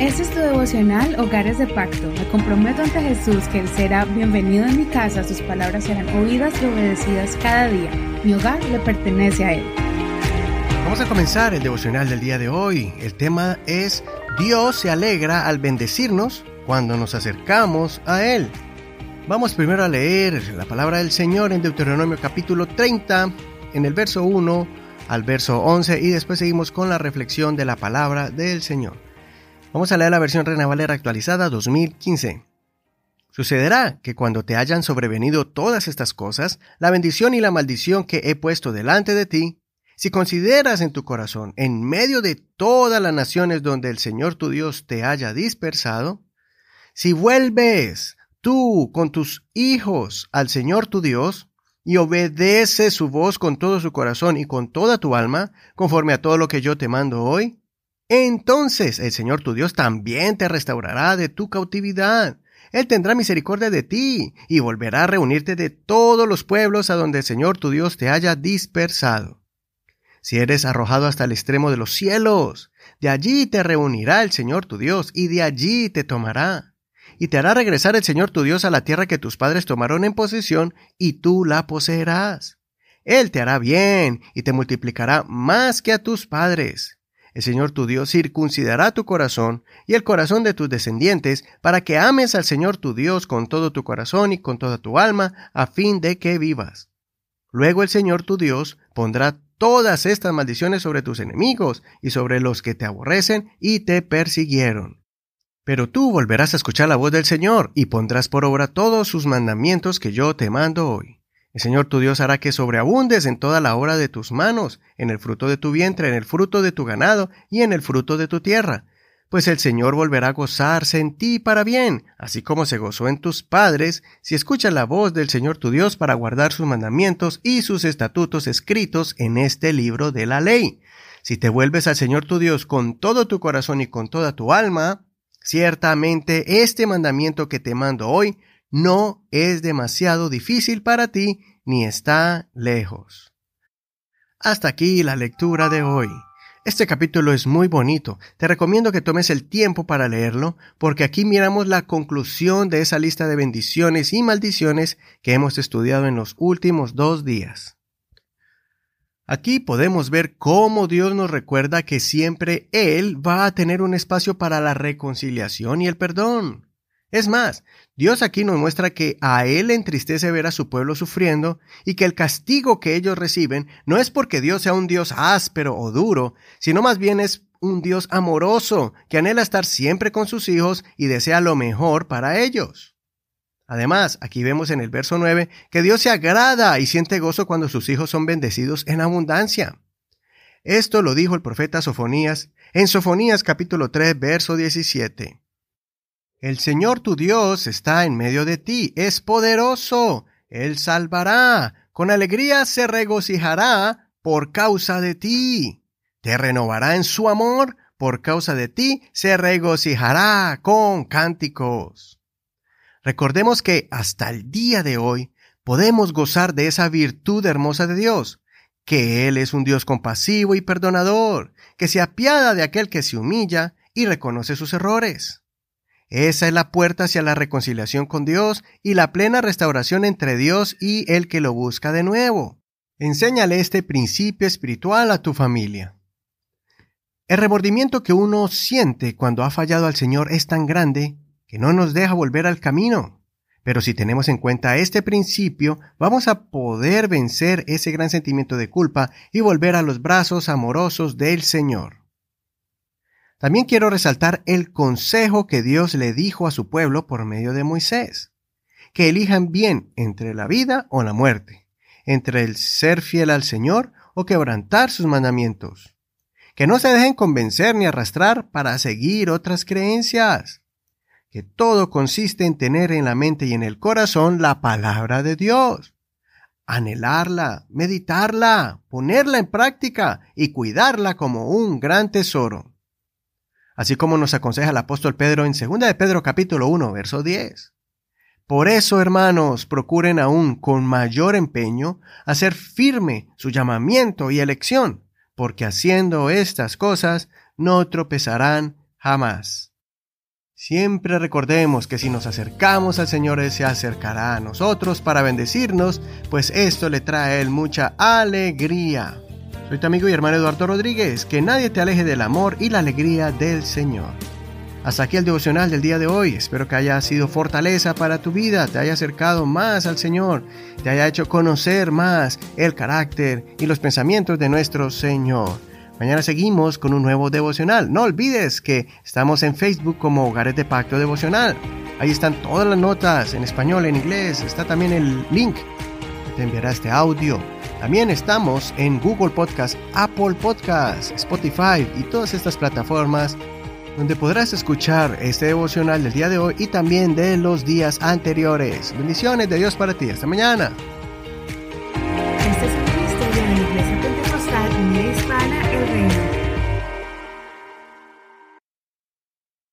Este es tu devocional Hogares de Pacto. Me comprometo ante Jesús que Él será bienvenido en mi casa, sus palabras serán oídas y obedecidas cada día. Mi hogar le pertenece a Él. Vamos a comenzar el devocional del día de hoy. El tema es Dios se alegra al bendecirnos cuando nos acercamos a Él. Vamos primero a leer la palabra del Señor en Deuteronomio capítulo 30, en el verso 1 al verso 11 y después seguimos con la reflexión de la palabra del Señor. Vamos a leer la versión Reina Valera actualizada 2015. Sucederá que cuando te hayan sobrevenido todas estas cosas, la bendición y la maldición que he puesto delante de ti, si consideras en tu corazón, en medio de todas las naciones donde el Señor tu Dios te haya dispersado, si vuelves tú con tus hijos al Señor tu Dios, y obedeces su voz con todo su corazón y con toda tu alma, conforme a todo lo que yo te mando hoy, entonces el Señor tu Dios también te restaurará de tu cautividad. Él tendrá misericordia de ti y volverá a reunirte de todos los pueblos a donde el Señor tu Dios te haya dispersado. Si eres arrojado hasta el extremo de los cielos, de allí te reunirá el Señor tu Dios y de allí te tomará. Y te hará regresar el Señor tu Dios a la tierra que tus padres tomaron en posesión y tú la poseerás. Él te hará bien y te multiplicará más que a tus padres el Señor tu Dios circuncidará tu corazón y el corazón de tus descendientes para que ames al Señor tu Dios con todo tu corazón y con toda tu alma, a fin de que vivas. Luego el Señor tu Dios pondrá todas estas maldiciones sobre tus enemigos y sobre los que te aborrecen y te persiguieron. Pero tú volverás a escuchar la voz del Señor y pondrás por obra todos sus mandamientos que yo te mando hoy. El Señor tu Dios hará que sobreabundes en toda la obra de tus manos, en el fruto de tu vientre, en el fruto de tu ganado y en el fruto de tu tierra. Pues el Señor volverá a gozarse en ti para bien, así como se gozó en tus padres, si escuchas la voz del Señor tu Dios para guardar sus mandamientos y sus estatutos escritos en este libro de la ley. Si te vuelves al Señor tu Dios con todo tu corazón y con toda tu alma, ciertamente este mandamiento que te mando hoy no es demasiado difícil para ti ni está lejos. Hasta aquí la lectura de hoy. Este capítulo es muy bonito. Te recomiendo que tomes el tiempo para leerlo, porque aquí miramos la conclusión de esa lista de bendiciones y maldiciones que hemos estudiado en los últimos dos días. Aquí podemos ver cómo Dios nos recuerda que siempre Él va a tener un espacio para la reconciliación y el perdón. Es más, Dios aquí nos muestra que a Él entristece ver a su pueblo sufriendo y que el castigo que ellos reciben no es porque Dios sea un Dios áspero o duro, sino más bien es un Dios amoroso que anhela estar siempre con sus hijos y desea lo mejor para ellos. Además, aquí vemos en el verso 9 que Dios se agrada y siente gozo cuando sus hijos son bendecidos en abundancia. Esto lo dijo el profeta Sofonías en Sofonías capítulo 3 verso 17. El Señor tu Dios está en medio de ti, es poderoso, Él salvará, con alegría se regocijará por causa de ti. Te renovará en su amor, por causa de ti se regocijará con cánticos. Recordemos que hasta el día de hoy podemos gozar de esa virtud hermosa de Dios, que Él es un Dios compasivo y perdonador, que se apiada de aquel que se humilla y reconoce sus errores. Esa es la puerta hacia la reconciliación con Dios y la plena restauración entre Dios y el que lo busca de nuevo. Enséñale este principio espiritual a tu familia. El remordimiento que uno siente cuando ha fallado al Señor es tan grande que no nos deja volver al camino. Pero si tenemos en cuenta este principio, vamos a poder vencer ese gran sentimiento de culpa y volver a los brazos amorosos del Señor. También quiero resaltar el consejo que Dios le dijo a su pueblo por medio de Moisés, que elijan bien entre la vida o la muerte, entre el ser fiel al Señor o quebrantar sus mandamientos, que no se dejen convencer ni arrastrar para seguir otras creencias, que todo consiste en tener en la mente y en el corazón la palabra de Dios, anhelarla, meditarla, ponerla en práctica y cuidarla como un gran tesoro así como nos aconseja el apóstol Pedro en 2 de Pedro capítulo 1, verso 10. Por eso, hermanos, procuren aún con mayor empeño hacer firme su llamamiento y elección, porque haciendo estas cosas no tropezarán jamás. Siempre recordemos que si nos acercamos al Señor, Él se acercará a nosotros para bendecirnos, pues esto le trae a Él mucha alegría. Soy tu amigo y hermano Eduardo Rodríguez, que nadie te aleje del amor y la alegría del Señor. Hasta aquí el devocional del día de hoy. Espero que haya sido fortaleza para tu vida, te haya acercado más al Señor, te haya hecho conocer más el carácter y los pensamientos de nuestro Señor. Mañana seguimos con un nuevo devocional. No olvides que estamos en Facebook como Hogares de Pacto Devocional. Ahí están todas las notas en español, en inglés. Está también el link que te enviará este audio. También estamos en Google Podcast, Apple Podcast, Spotify y todas estas plataformas donde podrás escuchar este devocional del día de hoy y también de los días anteriores. Bendiciones de Dios para ti. Hasta mañana. Este es de la Iglesia Pentecostal Hispana Reino.